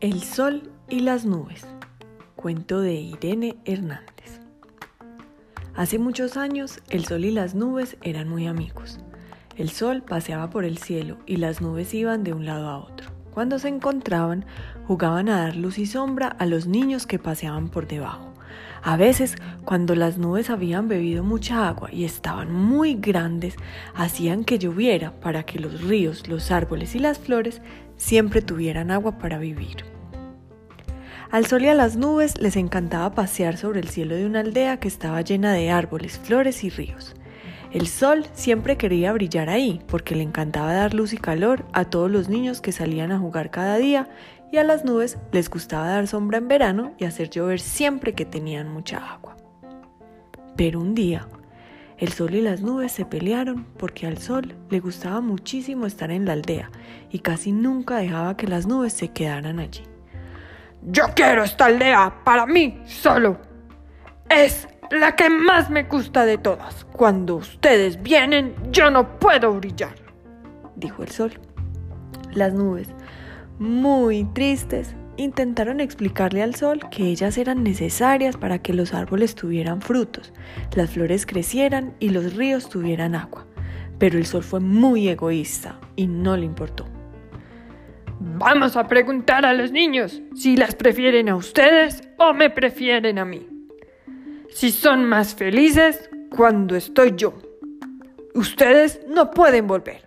El sol y las nubes. Cuento de Irene Hernández. Hace muchos años el sol y las nubes eran muy amigos. El sol paseaba por el cielo y las nubes iban de un lado a otro. Cuando se encontraban, jugaban a dar luz y sombra a los niños que paseaban por debajo. A veces, cuando las nubes habían bebido mucha agua y estaban muy grandes, hacían que lloviera para que los ríos, los árboles y las flores siempre tuvieran agua para vivir. Al sol y a las nubes les encantaba pasear sobre el cielo de una aldea que estaba llena de árboles, flores y ríos. El sol siempre quería brillar ahí porque le encantaba dar luz y calor a todos los niños que salían a jugar cada día y a las nubes les gustaba dar sombra en verano y hacer llover siempre que tenían mucha agua. Pero un día, el sol y las nubes se pelearon porque al sol le gustaba muchísimo estar en la aldea y casi nunca dejaba que las nubes se quedaran allí. Yo quiero esta aldea para mí solo. Es la que más me gusta de todas. Cuando ustedes vienen, yo no puedo brillar, dijo el sol. Las nubes, muy tristes, intentaron explicarle al sol que ellas eran necesarias para que los árboles tuvieran frutos, las flores crecieran y los ríos tuvieran agua. Pero el sol fue muy egoísta y no le importó. Vamos a preguntar a los niños si las prefieren a ustedes o me prefieren a mí. Si son más felices cuando estoy yo. Ustedes no pueden volver.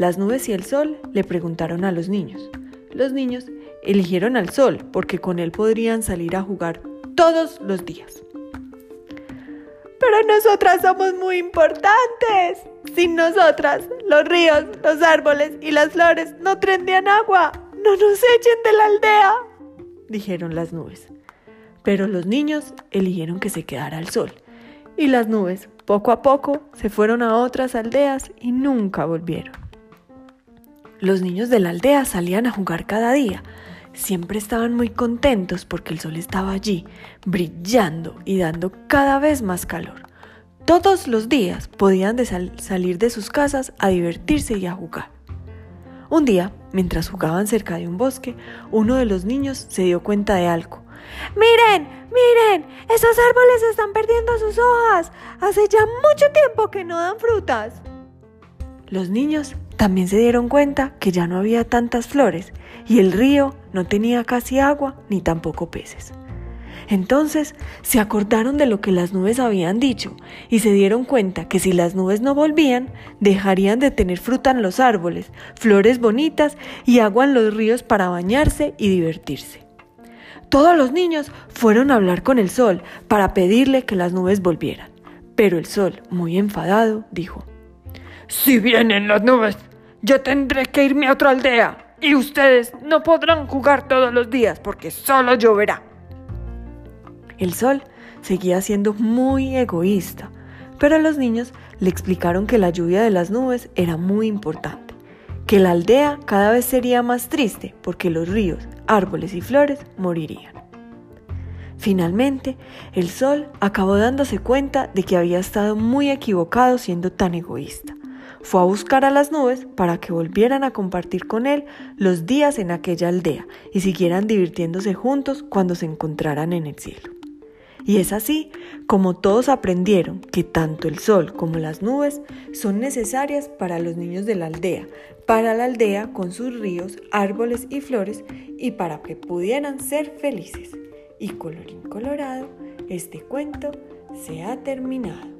Las nubes y el sol le preguntaron a los niños. Los niños eligieron al sol porque con él podrían salir a jugar todos los días. Pero nosotras somos muy importantes. Sin nosotras, los ríos, los árboles y las flores no tendrían agua. No nos echen de la aldea, dijeron las nubes. Pero los niños eligieron que se quedara el sol. Y las nubes, poco a poco, se fueron a otras aldeas y nunca volvieron. Los niños de la aldea salían a jugar cada día. Siempre estaban muy contentos porque el sol estaba allí, brillando y dando cada vez más calor. Todos los días podían salir de sus casas a divertirse y a jugar. Un día, mientras jugaban cerca de un bosque, uno de los niños se dio cuenta de algo. Miren, miren, esos árboles están perdiendo sus hojas. Hace ya mucho tiempo que no dan frutas. Los niños también se dieron cuenta que ya no había tantas flores y el río no tenía casi agua ni tampoco peces. Entonces se acordaron de lo que las nubes habían dicho y se dieron cuenta que si las nubes no volvían, dejarían de tener fruta en los árboles, flores bonitas y agua en los ríos para bañarse y divertirse. Todos los niños fueron a hablar con el sol para pedirle que las nubes volvieran, pero el sol, muy enfadado, dijo, Si vienen las nubes, yo tendré que irme a otra aldea y ustedes no podrán jugar todos los días porque solo lloverá. El sol seguía siendo muy egoísta, pero los niños le explicaron que la lluvia de las nubes era muy importante, que la aldea cada vez sería más triste porque los ríos, árboles y flores morirían. Finalmente, el sol acabó dándose cuenta de que había estado muy equivocado siendo tan egoísta fue a buscar a las nubes para que volvieran a compartir con él los días en aquella aldea y siguieran divirtiéndose juntos cuando se encontraran en el cielo. Y es así como todos aprendieron que tanto el sol como las nubes son necesarias para los niños de la aldea, para la aldea con sus ríos, árboles y flores y para que pudieran ser felices. Y colorín colorado, este cuento se ha terminado.